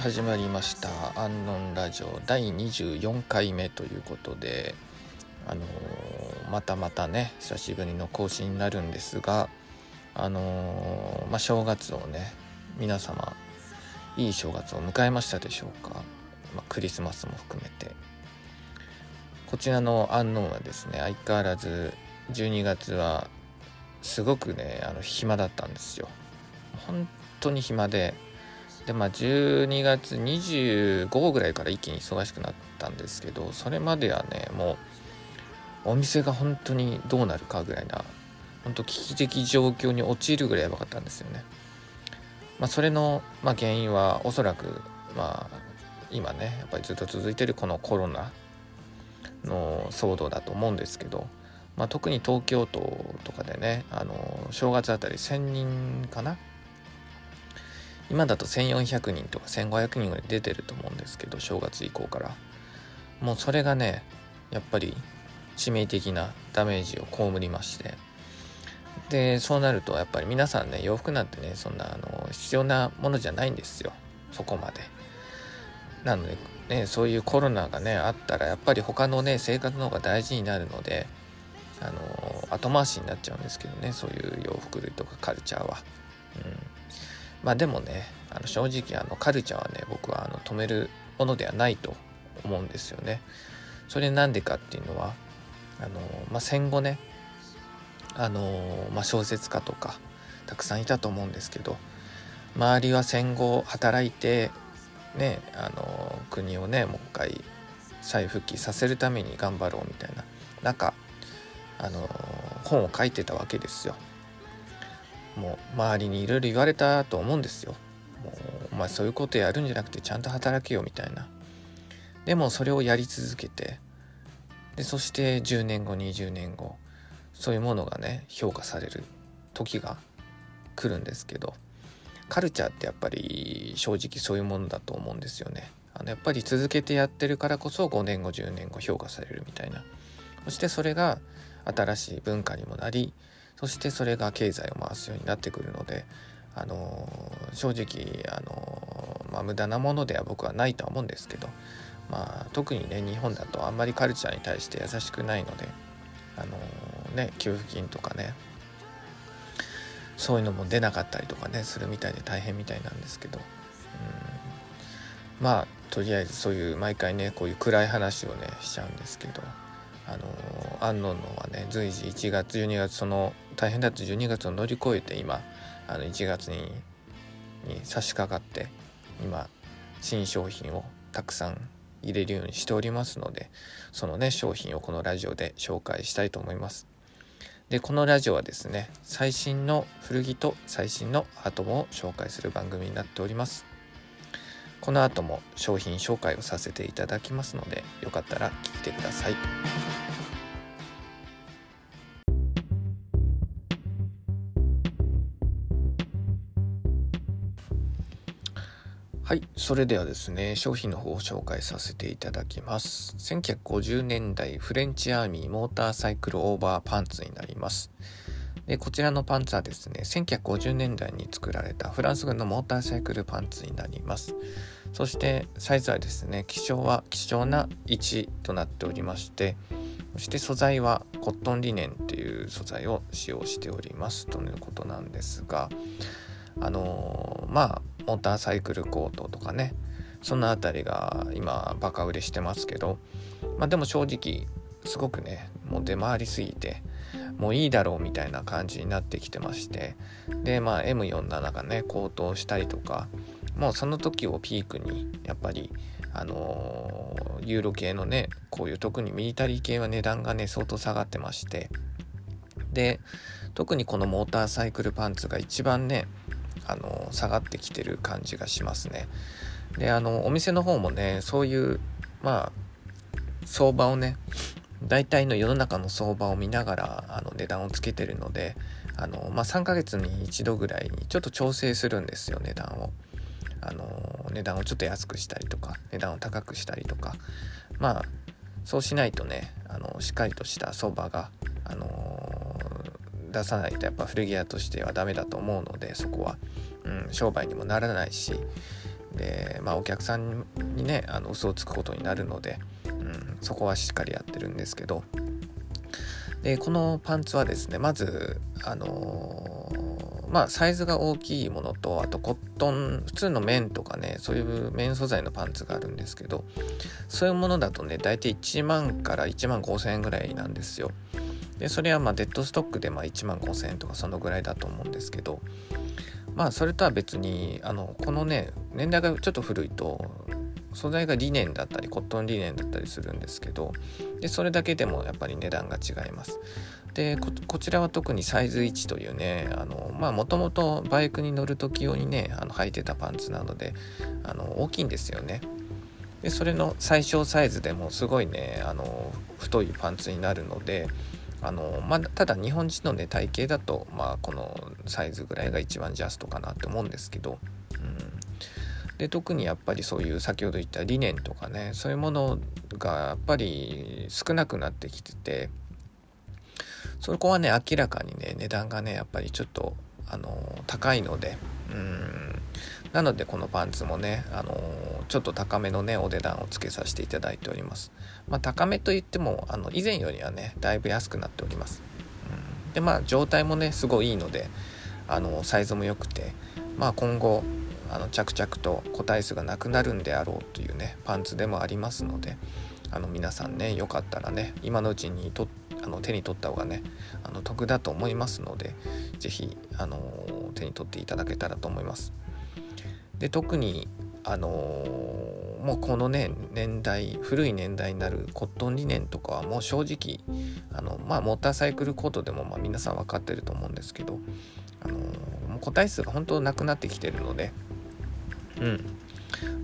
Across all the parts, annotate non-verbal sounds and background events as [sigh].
始まりました「アンノンラジオ」第24回目ということであのー、またまたね久しぶりの更新になるんですがあのー、まあ、正月をね皆様いい正月を迎えましたでしょうか、まあ、クリスマスも含めて。こちらのアンノンはですね相変わらず12月はすごくねあの暇だったんですよ。本当に暇ででまあ12月25ぐらいから一気に忙しくなったんですけどそれまではねもうお店が本当にどうなるかぐらいな本当危機的状況に陥るぐらいやばかったんですよね。まあ、それの、まあ、原因はおそらく、まあ、今ねやっぱりずっと続いてるこのコロナの騒動だと思うんですけど、まあ、特に東京都とかでねあの正月あたり1,000人かな今だと1400人とか1500人ぐらい出てると思うんですけど正月以降から。もうそれがねやっぱり致命的なダメージを被りまして。でそうなるとやっぱり皆さんね洋服なんてねそんなあの必要なものじゃないんですよ。そこまで。なのでねそういうコロナがねあったらやっぱり他のね生活の方が大事になるのであの後回しになっちゃうんですけどねそういう洋服類とかカルチャーは。うん。まあでもねあの正直あのカルチャーはね僕はあの止めるものではないと思うんですよね。それなんでかっていうのはあの、まあ、戦後ねあの、まあ、小説家とかたくさんいたと思うんですけど周りは戦後働いてねあの国をねもう一回再復帰させるために頑張ろうみたいな中あの本を書いてたわけですよ。もう周りにいろいろ言われたと思うんですよ。もうお前そういうことやるんじゃなくてちゃんと働けよみたいな。でもそれをやり続けてでそして10年後20年後そういうものがね評価される時が来るんですけどカルチャーってやっぱり正直そういうものだと思うんですよね。あのやっぱり続けてやってるからこそ5年後10年後評価されるみたいなそしてそれが新しい文化にもなりそしてそれが経済を回すようになってくるので、あの正直、あのまあ、無駄なものでは僕はないとは思うんですけど、まあ、特にね日本だとあんまりカルチャーに対して優しくないので、あのね、給付金とかねそういうのも出なかったりとかねするみたいで大変みたいなんですけど、うん、まあとりあえずそういう毎回ねこういう暗い話をねしちゃうんですけど。あの安納のはね随時1月12月その大変だった12月を乗り越えて今あの1月にに差し掛かって今新商品をたくさん入れるようにしておりますのでそのね商品をこのラジオで紹介したいと思いますでこのラジオはですね最新の古着と最新のアートも紹介する番組になっておりますこの後も商品紹介をさせていただきますのでよかったら聞いてください。はい、それではですね、商品の方を紹介させていただきます。1950年代フレンチアーミーモーターサイクルオーバーパンツになります。でこちらのパンツはですね1950年代に作られたフランス軍のモーターサイクルパンツになりますそしてサイズはですね希少は希少な1となっておりましてそして素材はコットンリネンっていう素材を使用しておりますということなんですがあのー、まあモーターサイクルコートとかね。その辺りが今バカ売れしてますけど。まあでも正直すごくねもう出回りすぎてもういいだろうみたいな感じになってきてまして。でまあ M47 がね高騰したりとかもうその時をピークにやっぱりあのー、ユーロ系のねこういう特にミリタリー系は値段がね相当下がってまして。で特にこのモーターサイクルパンツが一番ねあの、下がってきてる感じがしますねであのお店の方もねそういうまあ相場をね大体の世の中の相場を見ながらあの値段をつけてるのであの、まあ、3ヶ月に1度ぐらいにちょっと調整するんですよ値段を。あの値段をちょっと安くしたりとか値段を高くしたりとかまあそうしないとねあのしっかりとした相場が、出さないとやっぱ古着屋としてはダメだと思うのでそこは、うん、商売にもならないし。でまあお客さんにねあの嘘をつくことになるので、うん、そこはしっかりやってるんですけど。でこのパンツはですねまずあのー、まあサイズが大きいものとあとコットン普通の綿とかねそういう綿素材のパンツがあるんですけどそういうものだとね大体1万から1万5,000円ぐらいなんですよ。でそれはまデッドストックでま1万5,000円とかそのぐらいだと思うんですけどまあそれとは別にあのこのね年代がちょっと古いと素材がリネンだったりコットンリネンだったりするんですけどでそれだけでもやっぱり値段が違います。でこちらは特にサイズ1というねあのまあもともとバイクに乗る時用にねあの履いてたパンツなのであの大きいんですよね。でそれの最小サイズでもすごいねあの太いパンツになるのであのまあ、ただ日本人のね体型だと、まあ、このサイズぐらいが一番ジャストかなって思うんですけど、うん。で特にやっぱりそういう先ほど言った理念とかねそういうものがやっぱり少なくなってきててそこはね明らかにね値段がねやっぱりちょっとあの高いのでうん。なのでこのパンツもねあのちょっと高めのねお値段をつけさせていただいております。まあ高めといってもあの以前よりはねだいぶ安くなっております、うん、でまあ状態もねすごいいいのであのサイズも良くてまあ今後あの着々と個体数がなくなるんであろうというねパンツでもありますのであの皆さんねよかったらね今のうちにとあの手に取った方がねあの得だと思いますので是非あの手に取っていただけたらと思います。で特にあのもうこのね年代古い年代になるコットンリネンとかはもう正直あのまあモーターサイクルコートでもまあ皆さん分かってると思うんですけどあのもう個体数が本当なくなってきてるのでうん。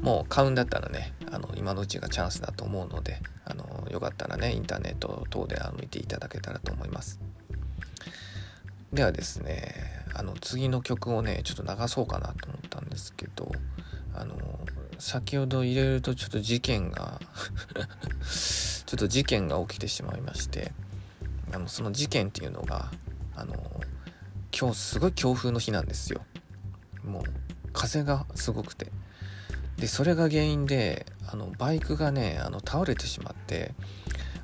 もう買うんだったらねあの今のうちがチャンスだと思うのであのよかったらねインターネット等で見ていただけたらと思います。ではですねあの次の曲をねちょっと流そうかなと思ったんですけどあの先ほど入れるとちょっと事件が [laughs] ちょっと事件が起きてしまいましてあのその事件っていうのがあの今日すごい強風の日なんですよ。もう風がすごくて。でそれが原因であのバイクがねあの倒れてしまって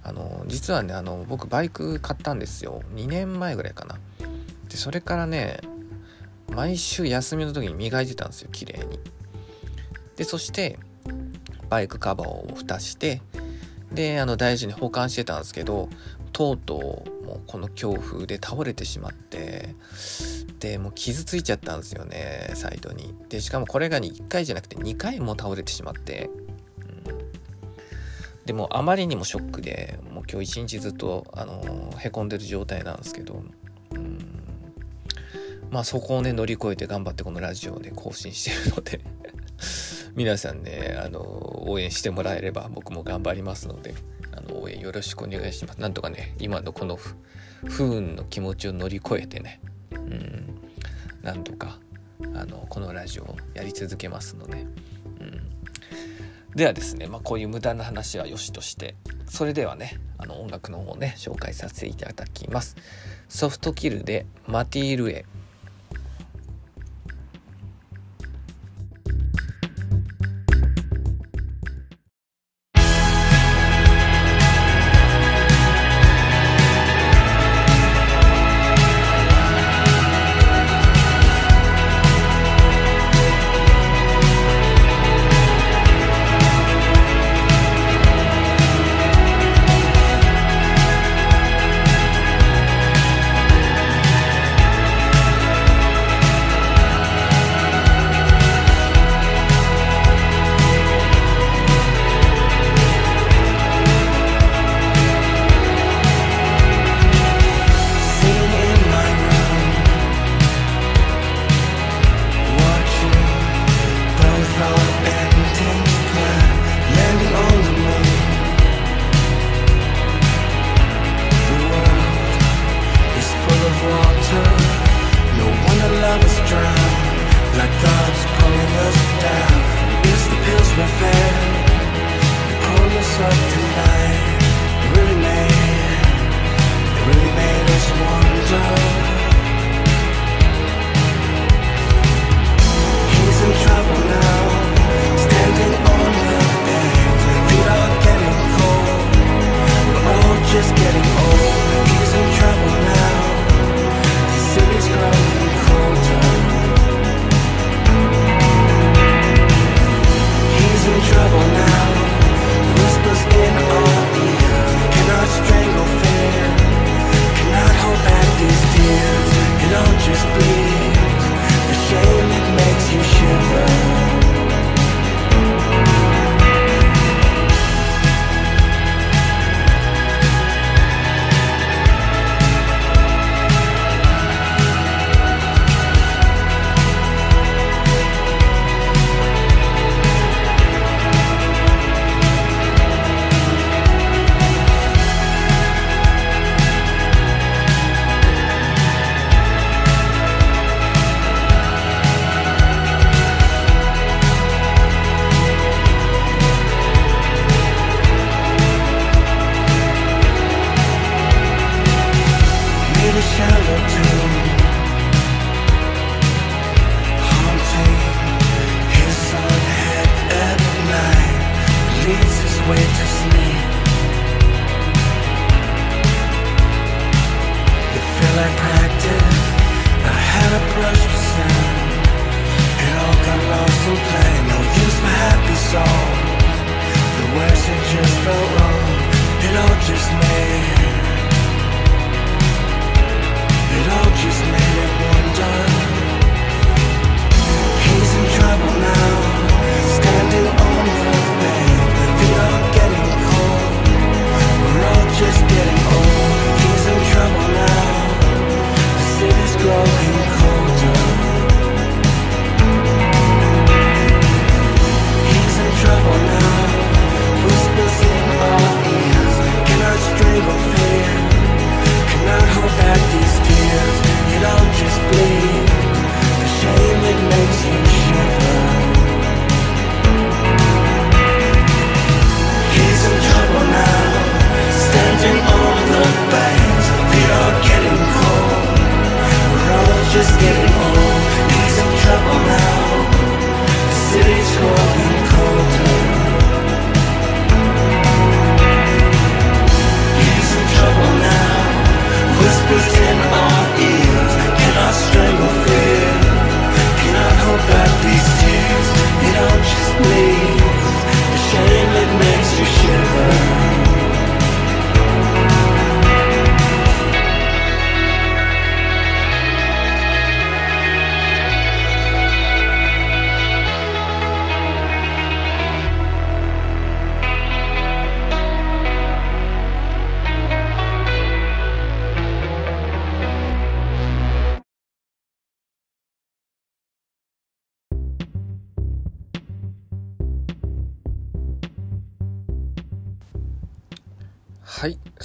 あの実はねあの僕バイク買ったんですよ。2年前ぐらいかな。でそれからね毎週休みの時に磨いてたんですよ綺麗に。でそしてバイクカバーを蓋してであの大事に保管してたんですけどとうとうもうこの強風で倒れてしまってでもう傷ついちゃったんですよねサイドに。でしかもこれが1回じゃなくて2回も倒れてしまって、うん、でもあまりにもショックでもう今日一日ずっとあのへこんでる状態なんですけど、うん、まあそこをね乗り越えて頑張ってこのラジオで更新してるので [laughs] 皆さんねあの応援してもらえれば僕も頑張りますのであの応援よろしくお願いします。なんとかね今のこの不運の気持ちを乗り越えてねうんなんとかあのこのラジオをやり続けますので、ではですね、まあ、こういう無駄な話はよしとしてそれではねあの音楽の方をね紹介させていただきます。ソフトキルでマティールエ。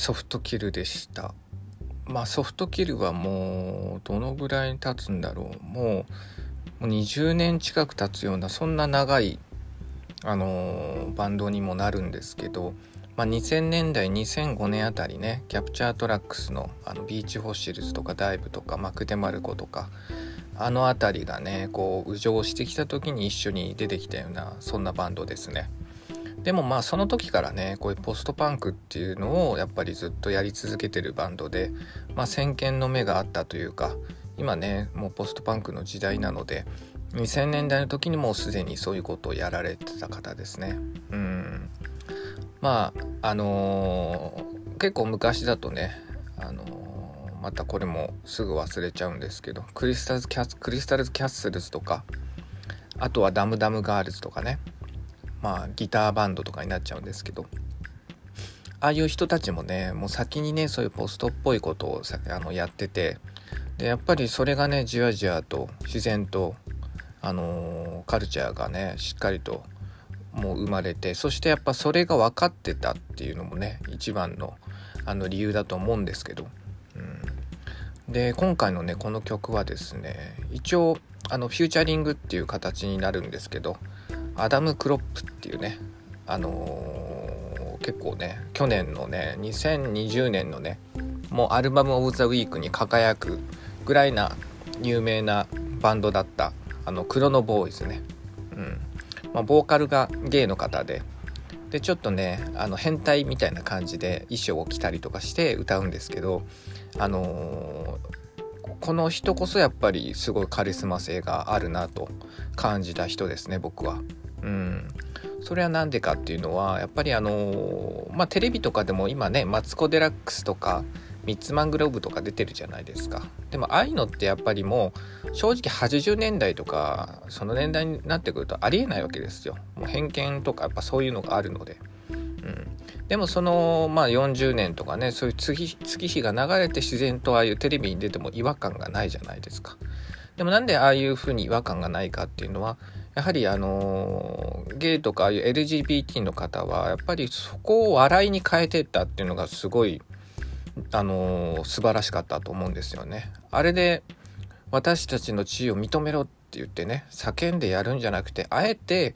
Soft Kill でしたまあ Soft Kill はもうどのぐらい経つんだろうもう20年近く経つようなそんな長いあのバンドにもなるんですけど、まあ、2000年代2005年あたりね Captured Tracks のあの Beach Fossils とか DIIV とか Mac DeMarco とかあの辺りがねこう浮上してきた時に一緒に出てきたようなそんなバンドですね。でもまあその時からねこういうポストパンクっていうのをやっぱりずっとやり続けてるバンドで、まあ、先見の目があったというか今ねもうポストパンクの時代なので2000年代の時にもうすでにそういうことをやられてた方ですね。うんまああのー結構昔だとね、あのーまたこれもすぐ忘れちゃうんですけどクリスタルキャスクリスタルズキャッスルズとかあとはダムダムガールズとかねまあギターバンドとかになっちゃうんですけど。ああいう人たちもねもう先にねそういうポストっぽいことをあのやってて。でやっぱりそれがねじわじわと自然とあのーカルチャーがねしっかりともう生まれてそしてやっぱそれが分かってたっていうのもね一番のあの理由だと思うんですけど、うん、で今回のねこの曲はですね一応あのフューチャリングっていう形になるんですけど。アダム・クロップっていうねあのー結構ね去年のね2020年のねもうアルバム・オブ・ザ・ウィークに輝くぐらいな有名なバンドだったあのクロノボーイズね、うんまあ、ボーカルがゲイの方ででちょっとねあの変態みたいな感じで衣装を着たりとかして歌うんですけどあのーこの人こそやっぱりすごいカリスマ性があるなと感じた人ですね僕は。うん、それは何でかっていうのはやっぱりあのまあテレビとかでも今ねマツコ・デラックスとかミッツマングローブとか出てるじゃないですか。でもああいうのってやっぱりもう正直80年代とかその年代になってくるとありえないわけですよ。もう偏見とかやっぱそういうのがあるので、うん、でもそのまあ40年とかねそういう月月日が流れて自然とああいうテレビに出ても違和感がないじゃないですか。でもなんでああいうふうに違和感がないかっていうのはやはりあのゲイとかああいう LGBT の方はやっぱりそこを笑いに変えてったっていうのがすごいあの素晴らしかったと思うんですよね。あれで私たちの地位を認めろって言ってね叫んでやるんじゃなくてあえて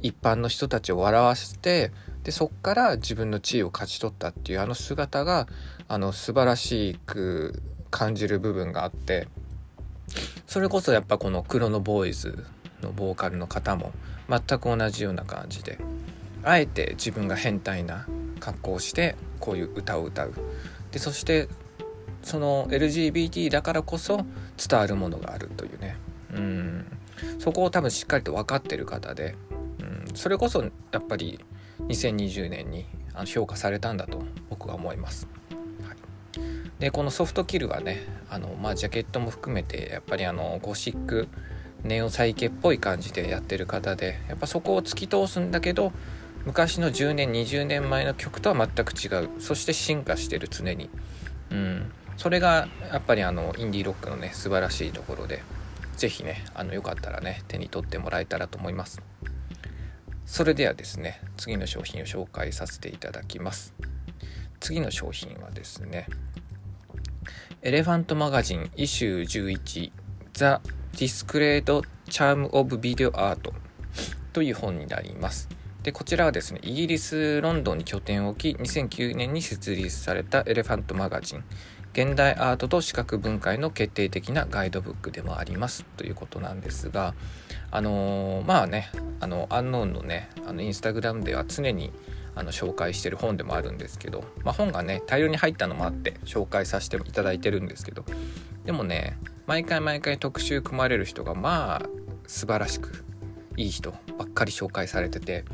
一般の人たちを笑わせてでそっから自分の地位を勝ち取ったっていうあの姿があの素晴らしく感じる部分があってそれこそやっぱこのクロノボーイズのボーカルの方も全く同じような感じであえて自分が変態な格好をしてこういう歌を歌う。でそしてその LGBT だからこそ伝わるものがあるというね。うん。そこを多分しっかりと分かってる方で、うん、それこそやっぱり2020年に評価されたんだと僕は思います。はい、でこのソフトキルはねあの、まあ、ジャケットも含めてやっぱりあのゴシックネオサイケっぽい感じでやってる方でやっぱそこを突き通すんだけど昔の10年20年前の曲とは全く違う。そして進化してる常に。うん。それがやっぱりあのインディーロックのね素晴らしいところで是非ねあのよかったらね手に取ってもらえたらと思います。それではですね次の商品を紹介させていただきます。次の商品はですね Elephant Magazine イシュー11ザ The Discreet Charm of Video Art という本になります。でこちらはですねイギリス・ロンドンに拠点を置き2009年に設立されたエレファントマガジン現代アートと視覚文化への決定的なガイドブックでもあります。ということなんですがあのー、まあねあのアンノーンのねあのインスタグラムでは常にあの紹介してる本でもあるんですけど、まあ、本がね大量に入ったのもあって紹介させていただいてるんですけどでもね毎回毎回特集組まれる人がまあ素晴らしくいい人ばっかり紹介されてて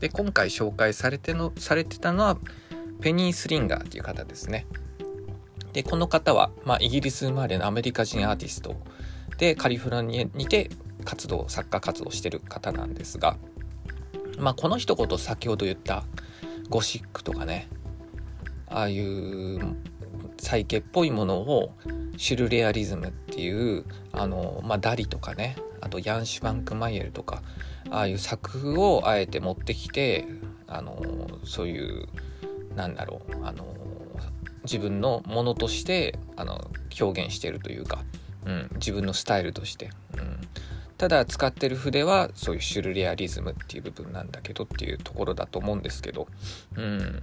で今回紹介されてのされてたのはペニー・スリンガーっていう方ですね。でこの方は、まあ、イギリス生まれのアメリカ人アーティストでカリフォルニアにて活動作家活動してる方なんですが、まあ、この一言先ほど言ったゴシックとかねああいうサイケっぽいものをシュルレアリズムっていうあの、まあ、ダリとかねあとヤンシュバンク・マイエルとかああいう作風をあえて持ってきてあのそういうなんだろうあの自分のものとしてあの表現してるというか、うん、自分のスタイルとして、うん、ただ使ってる筆はそういうシュルレアリズムっていう部分なんだけどっていうところだと思うんですけど、うん、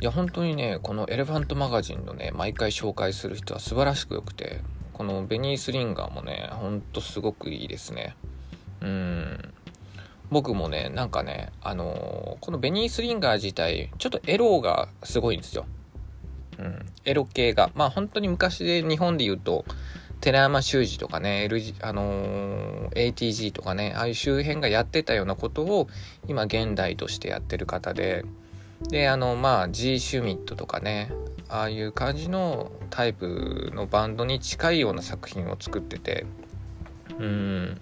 いや本当にねこのエレファントマガジンのね毎回紹介する人は素晴らしく良くてこのベニースリンガーもねほんとすごくいいですね。うん。僕もねなんかねあのー、このベニースリンガー自体ちょっとエロがすごいんですよ。うん、エロ系が。まあ本当に昔で日本で言うと寺山修司とかね、LG、あのー、ATG とかね、ああいう周辺がやってたようなことを今現代としてやってる方で、で、あの、まあ G シュミットとかね、ああいう感じのタイプのバンドに近いような作品を作ってて、うん。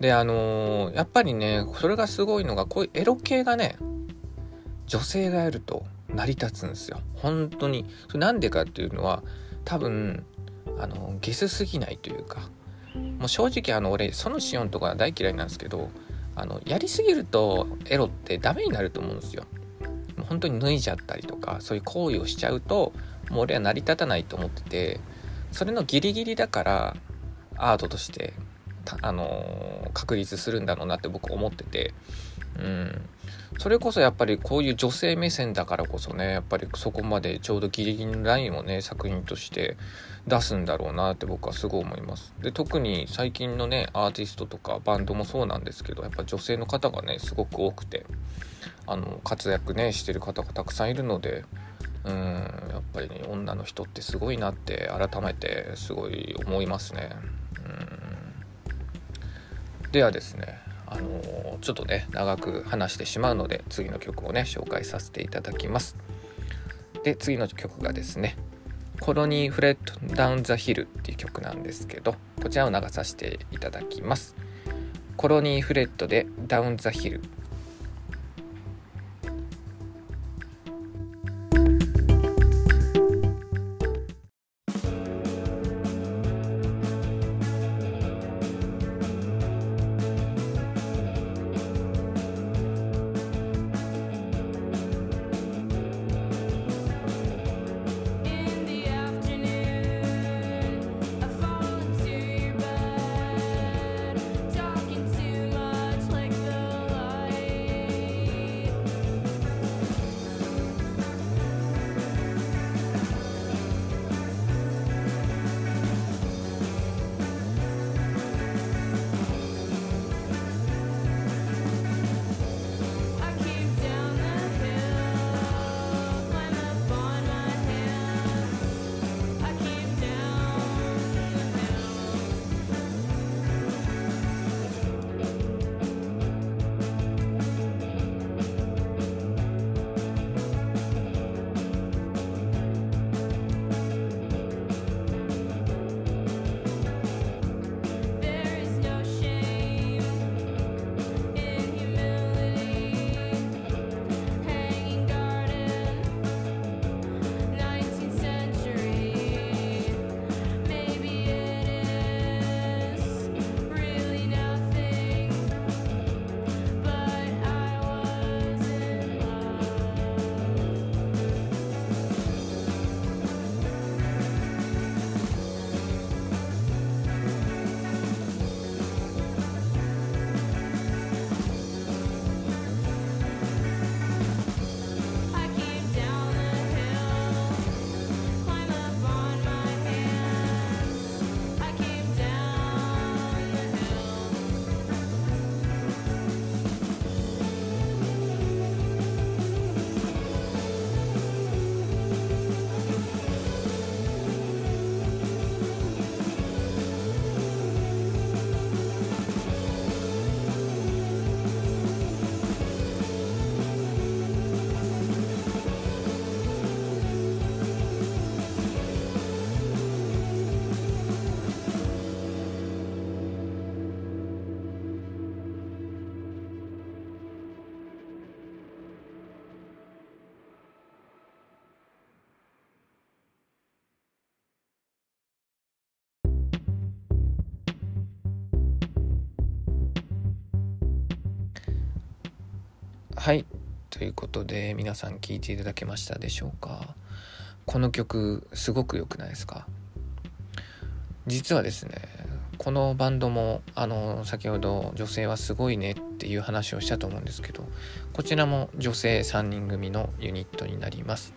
で、あのー、やっぱりね、それがすごいのが、こういうエロ系がね、女性がやると、成り立つんですよ。本当に。それなんでかっていうのは多分あのゲスすぎないというかもう正直あの俺そのシオンとか大嫌いなんですけどあのやりすぎるとエロってダメになると思うんですよ。もう本当に脱いじゃったりとかそういう行為をしちゃうともう俺は成り立たないと思っててそれのギリギリだからアートとしてあの確立するんだろうなって僕思っててうん。それこそやっぱりこういう女性目線だからこそねやっぱりそこまでちょうどギリギリのラインをね作品として出すんだろうなって僕はすごい思います。で特に最近のねアーティストとかバンドもそうなんですけどやっぱ女性の方がねすごく多くてあの活躍ねしてる方がたくさんいるのでうんやっぱり、ね、女の人ってすごいなって改めてすごい思いますね。うん。ではですねあのー、ちょっとね長く話してしまうので次の曲をね紹介させていただきます。で次の曲がですねコロニー・フレット・ダウン・ザ・ヒルっていう曲なんですけどこちらを流させていただきます。コロニー・フレットでダウン・ザ・ヒルということで皆さん聴いていただけましたでしょうか？この曲すごく良くないですか？実はですねこのバンドもあの先ほど女性はすごいねっていう話をしたと思うんですけどこちらも女性3人組のユニットになります。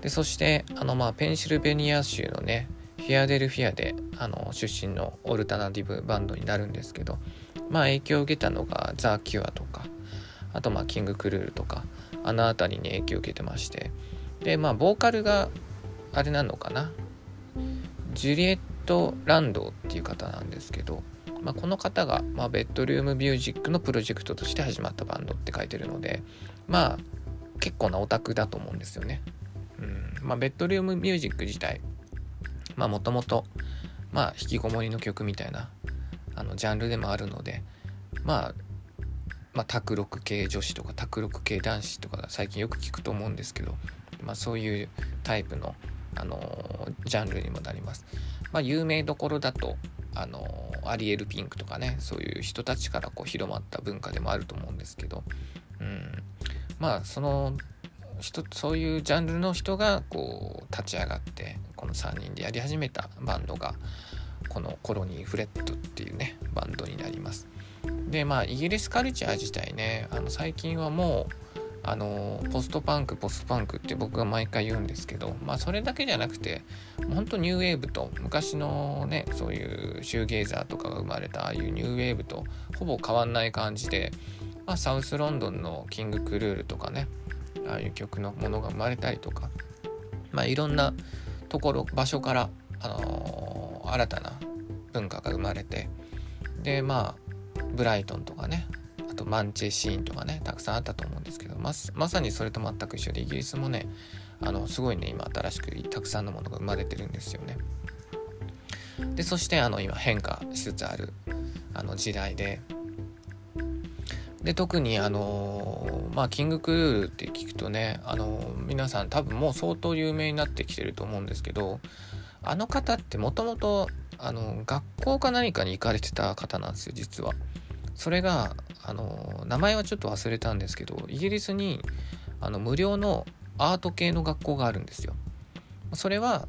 でそしてあのまあペンシルベニア州のねフィアデルフィアであの出身のオルタナティブバンドになるんですけどまあ影響を受けたのがザ・キュアとかあとまあキング・クルールとかあの辺りに影響を受けてまして。でまあボーカルがあれなのかな？ジュリエット・ランドっていう方なんですけど、まあ、この方が、まあ、ベッドルームミュージックのプロジェクトとして始まったバンドって書いてるのでまあ結構なオタクだと思うんですよね。うん。まあ、ベッドルームミュージック自体まあもともとまあ引きこもりの曲みたいなあのジャンルでもあるのでまあまあ、卓録系女子とか卓録系男子とか最近よく聞くと思うんですけど、まあ、そういうタイプの、あのー、ジャンルにもなります。まあ、有名どころだと、あのー、アリエル・ピンクとかねそういう人たちからこう広まった文化でもあると思うんですけど、うん、まあその人そういうジャンルの人がこう立ち上がってこの3人でやり始めたバンドがこのコロニー・フレットっていうねバンドになります。でまあイギリスカルチャー自体ねあの最近はもうあのポストパンクポストパンクって僕が毎回言うんですけどまあそれだけじゃなくて本当ニューウェーブと昔のねそういうシューゲイザーとかが生まれたああいうニューウェーブとほぼ変わんない感じで、まあ、サウスロンドンのキング・クルールとかねああいう曲のものが生まれたりとかまあいろんなところ場所から、あのー、新たな文化が生まれてでまあブライトンとかねあとマンチェシーンとかねたくさんあったと思うんですけどままさにそれと全く一緒でイギリスもねあのすごいね今新しくたくさんのものが生まれてるんですよね。でそしてあの今変化しつつあるあの時代でで特にあのまあキングクルールって聞くとねあの皆さん多分もう相当有名になってきてると思うんですけどあの方ってもともと学校か何かに行かれてた方なんですよ実は。それがあの名前はちょっと忘れたんですけどイギリスにあの無料のアート系の学校があるんですよ。それは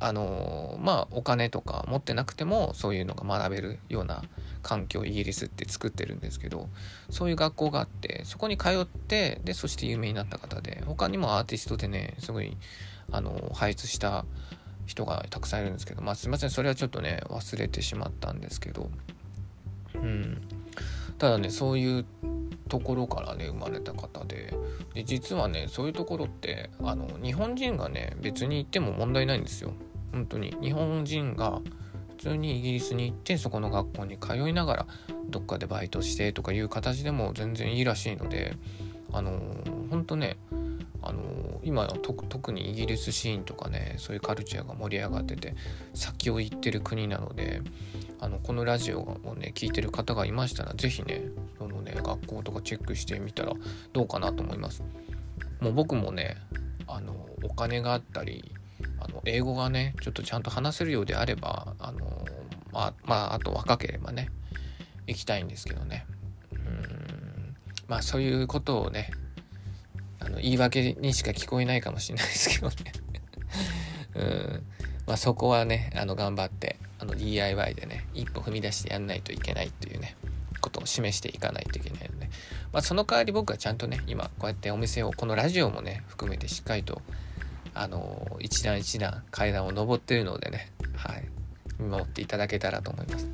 あのまあお金とか持ってなくてもそういうのが学べるような環境をイギリスって作ってるんですけどそういう学校があってそこに通ってでそして有名になった方で他にもアーティストでねすごいあの輩出した人がたくさんいるんですけど、まあ、すいませんそれはちょっとね忘れてしまったんですけど、うん、ただねそういうところからね生まれた方でで実はねそういうところってあの日本人がね別に行っても問題ないんですよ。本当に。日本人が普通にイギリスに行ってそこの学校に通いながらどっかでバイトしてとかいう形でも全然いいらしいのであの本当ねあの今の特にイギリスシーンとかねそういうカルチャーが盛り上がってて先を行ってる国なのであのこのラジオをね聞いてる方がいましたら是非ねそのね学校とかチェックしてみたらどうかなと思います。もう僕もねあのお金があったりあの英語がねちょっとちゃんと話せるようであればあのまあまああと若ければね行きたいんですけどね。うん。まあそういうことをねあの言い訳にしか聞こえないかもしれないですけどね。[laughs] うん。まあ、そこはねあの頑張ってあの DIY でね一歩踏み出してやんないといけないっていうねことを示していかないといけないので、まあ、その代わり僕はちゃんとね今こうやってお店をこのラジオもね含めてしっかりとあの一段一段階段を上ってるのでねはい見守っていただけたらと思います。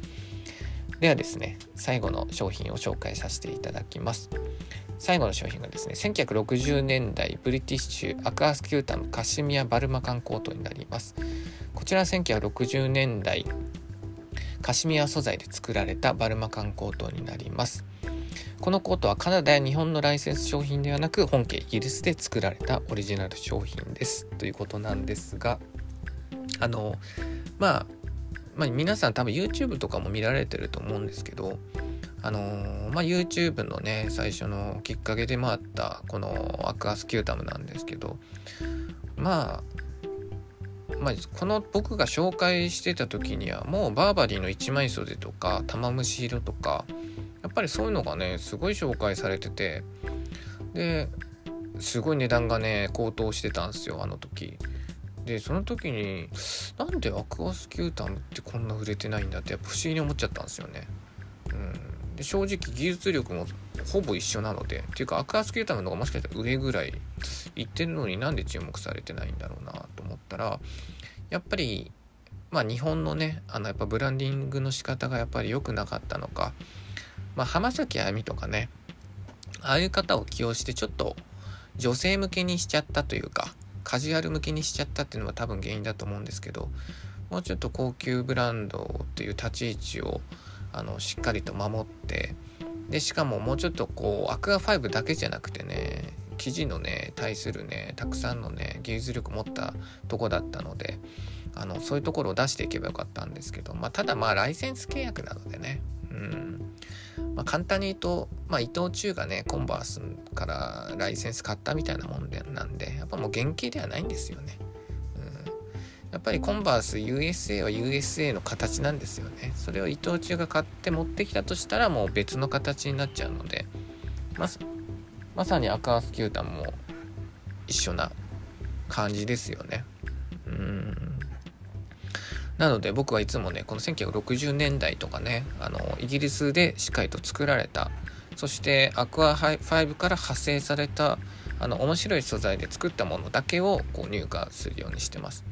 ではですね最後の商品を紹介させていただきます。最後の商品がですね1960年代ブリティッシュアクアスキュータムカシミヤバルマカンコートになります。こちら1960年代カシミヤ素材で作られたバルマカンコートになります。このコートはカナダや日本のライセンス商品ではなく本家イギリスで作られたオリジナル商品です。ということなんですがあのまあまあ、皆さん多分 YouTube とかも見られてると思うんですけどあの、まあ、YouTube のね最初のきっかけでもあったこのアクアスキュータムなんですけどまあまあ、この僕が紹介してた時にはもうバーバリーの一枚袖とか玉虫色とかやっぱりそういうのがねすごい紹介されててですごい値段がね高騰してたんですよあの時でその時になんでアクアスキュータムってこんな売れてないんだってやっぱ不思議に思っちゃったんですよね。うん、で正直技術力もほぼ一緒なのでっていうかアクアスキュータムの方がもしかしたら上ぐらいいってるのになんで注目されてないんだろうなと思ったらやっぱりまあ日本のねあのやっぱブランディングの仕方がやっぱり良くなかったのかまあ浜崎あゆみとかねああいう方を起用してちょっと女性向けにしちゃったというかカジュアル向けにしちゃったっていうのは多分原因だと思うんですけどもうちょっと高級ブランドっていう立ち位置をあのしっかりと守ってでしかももうちょっとこうアクア5だけじゃなくてね生地のね対するねたくさんのね技術力持ったとこだったのであのそういうところを出していけばよかったんですけど、まあ、ただまあライセンス契約なのでね、うんまあ、簡単に言うと、まあ、伊藤忠がねコンバースからライセンス買ったみたいなもんでなんでやっぱもう原型ではないんですよね。やっぱりコンバース USA は USA の形なんですよね。それを伊藤忠が買って持ってきたとしたらもう別の形になっちゃうのでままさにアカースキュータンも一緒な感じですよね。うんなので僕はいつもねこの1960年代とかねあのイギリスでしっかりと作られたそしてアクア5から派生されたあの面白い素材で作ったものだけをこう入荷するようにしてます。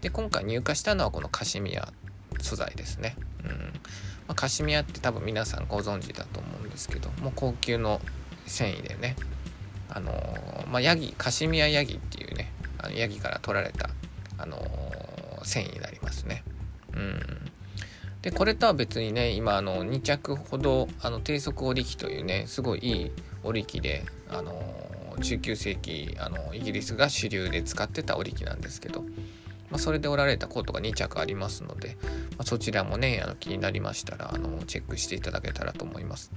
で今回入荷したのはこのカシミヤ素材ですね。うんまあ、カシミヤって多分皆さんご存知だと思うんですけどもう高級の繊維でねあのー、まあ、ヤギカシミヤヤギっていうねあのヤギから取られたあのー、繊維になりますね。うん、でこれとは別にね今あの2着ほどあの低速織機というねすごいいい織機であの19世紀あのイギリスが主流で使ってた織機なんですけど、まあ、それで織られたコートが2着ありますので、まあ、そちらもねあの気になりましたらあのチェックしていただけたらと思います。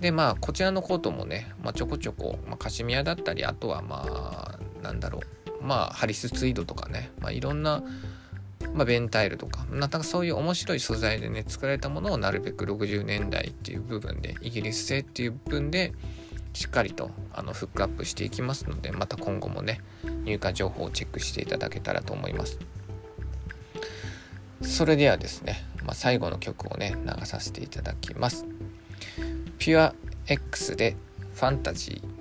でまあこちらのコートもね、まあ、ちょこちょこ、まあ、カシミヤだったりあとはまあなんだろうまあハリスツイードとかね、まあ、いろんなまあ、ベンタイルとかなんかそういう面白い素材でね作られたものをなるべく60年代っていう部分でイギリス製っていう部分でしっかりとあのフックアップしていきますのでまた今後もね入荷情報をチェックしていただけたらと思います。それではですね、まあ、最後の曲をね流させていただきます。ピュア X でファンタジー。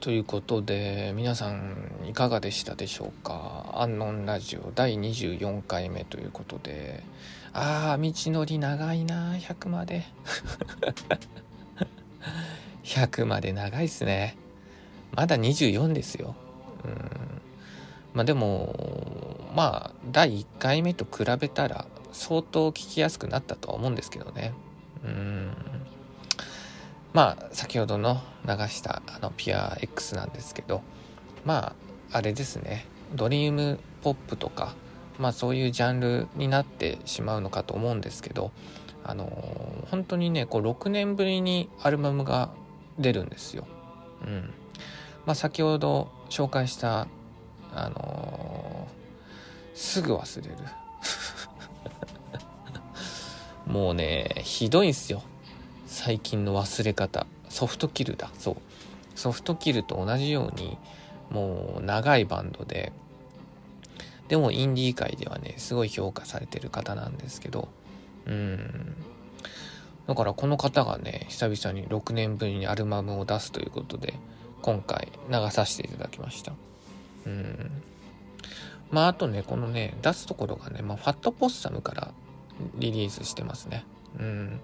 ということで皆さんいかがでしたでしょうか「アンノンラジオ」第24回目ということで。ああ道のり長いな100まで。[laughs] 100まで長いっすね。まだ24ですよ。うん。まあでもまあ第1回目と比べたら相当聞きやすくなったとは思うんですけどね。うん。まあ先ほどの流したあのピア X なんですけどまああれですね。ドリームポップとかまあそういうジャンルになってしまうのかと思うんですけどあのー、本当にねこう6年ぶりにアルバムが出るんですよ。うん。まあ、先ほど紹介したあのー、すぐ忘れる。[laughs] もうねひどいんすよ。最近の忘れ方。ソフトキルだ。そう。ソフトキルと同じようにもう長いバンドで。でもインディー界ではねすごい評価されてる方なんですけど。うん。だからこの方がね久々に6年ぶりにアルバムを出すということで今回流させていただきました。うん。まああとねこのね出すところがね、まあ、ファットポッサムからリリースしてますね。うん。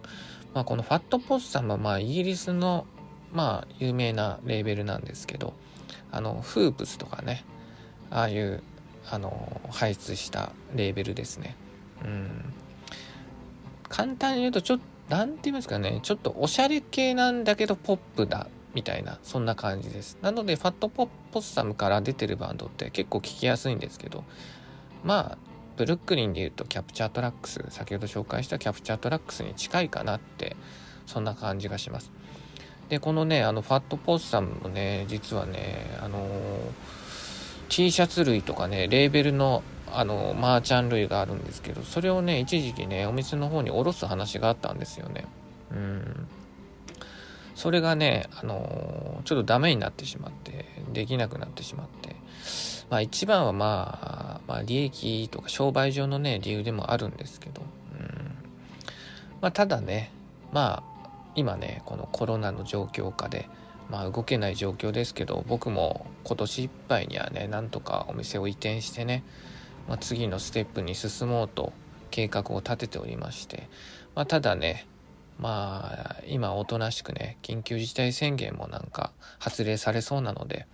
まあ、このファットポッサムはまあイギリスのまあ有名なレーベルなんですけどあのフープスとかねああいうあの輩出したレーベルですね。うん。簡単に言うとちょっと何て言いますかねちょっとおしゃれ系なんだけどポップだみたいなそんな感じです。なのでファットポッサムから出てるバンドって結構聴きやすいんですけどまあブルックリンでいうと Captured Tracks。先ほど紹介した Captured Tracks に近いかなってそんな感じがします。でこのねあの Fat Possum もね実はねあのー、T シャツ類とかねレーベルのあのマーチャン類があるんですけどそれをね一時期ねお店の方に卸す話があったんですよね。うん。それがねあのー、ちょっとダメになってしまってできなくなってしまって。まあ一番はまあ、まあ利益とか商売上のね、理由でもあるんですけど、うん。まあただね、まあ今ね、このコロナの状況下で、まあ動けない状況ですけど、僕も今年いっぱいにはね、なんとかお店を移転してね、まあ、次のステップに進もうと計画を立てておりまして、まあただね、まあ今おとなしくね緊急事態宣言もなんか発令されそうなので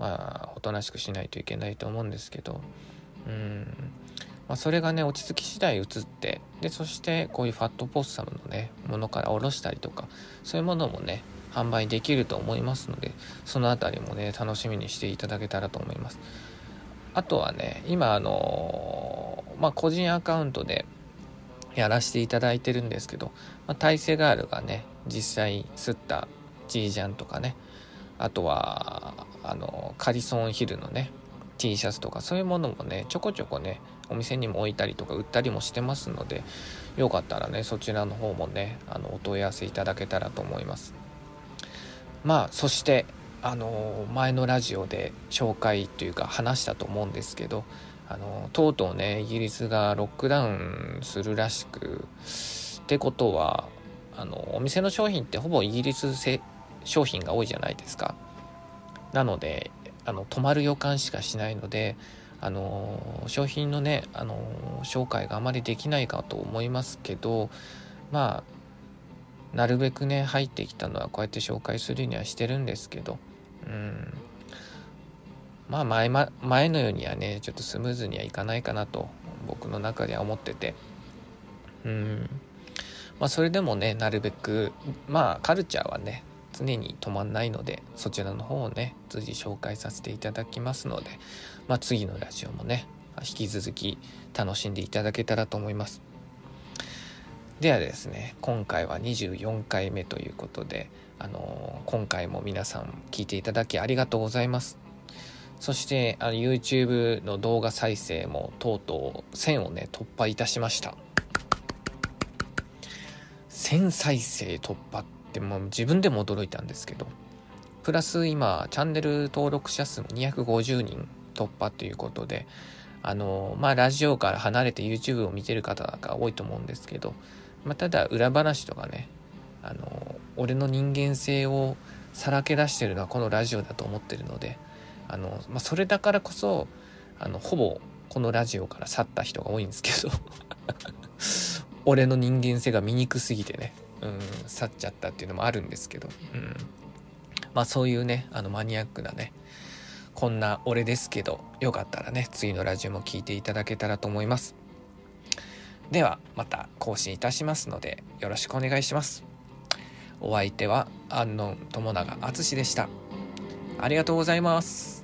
まあおとなしくしないといけないと思うんですけど。うん、まあ、それがね落ち着き次第移ってでそしてこういうファットポッサムのねものからおろしたりとかそういうものもね販売できると思いますのでその辺りもね楽しみにしていただけたらと思います。あとはね今あのまあ個人アカウントでやらせていただいてるんですけど、まあ、大勢ガールがね実際吸った G ジャンとかねあとはあのカリソンヒルのね T シャツとかそういうものもねちょこちょこねお店にも置いたりとか売ったりもしてますのでよかったらねそちらの方もねあのお問い合わせいただけたらと思いますまあそしてあの前のラジオで紹介というか話したと思うんですけどあのとうとうねイギリスがロックダウンするらしくってことはあのお店の商品ってほぼイギリス製商品が多いじゃないですか。なのであの止まる予感しかしないのであの商品のねあの紹介があまりできないかと思いますけどまあなるべくね入ってきたのはこうやって紹介するにはしてるんですけどうん。まあ前前のようにはねちょっとスムーズにはいかないかなと僕の中では思っててうん。まあそれでもねなるべくまあカルチャーはね常に止まんないのでそちらの方をね随時紹介させていただきますので、まあ、次のラジオもね引き続き楽しんでいただけたらと思います。ではですね今回は24回目ということであのー、今回も皆さん聞いていただきありがとうございます。そしてあの YouTube の動画再生もとうとう1000をね突破いたしました。1000再生突破ってってもう自分でも驚いたんですけどプラス今チャンネル登録者数も250人突破ということであのまあラジオから離れて YouTube を見てる方が多いと思うんですけど、まあ、ただ裏話とかねあの俺の人間性をさらけ出してるのはこのラジオだと思ってるのであの、まあ、それだからこそあのほぼこのラジオから去った人が多いんですけど [laughs] 俺の人間性が醜すぎてね、うん、去っちゃったっていうのもあるんですけど、うん、まあそういうねあのマニアックなねこんな俺ですけどよかったらね次のラジオも聞いていただけたらと思います。ではまた更新いたしますのでよろしくお願いします。お相手は安野友永敦でした。ありがとうございます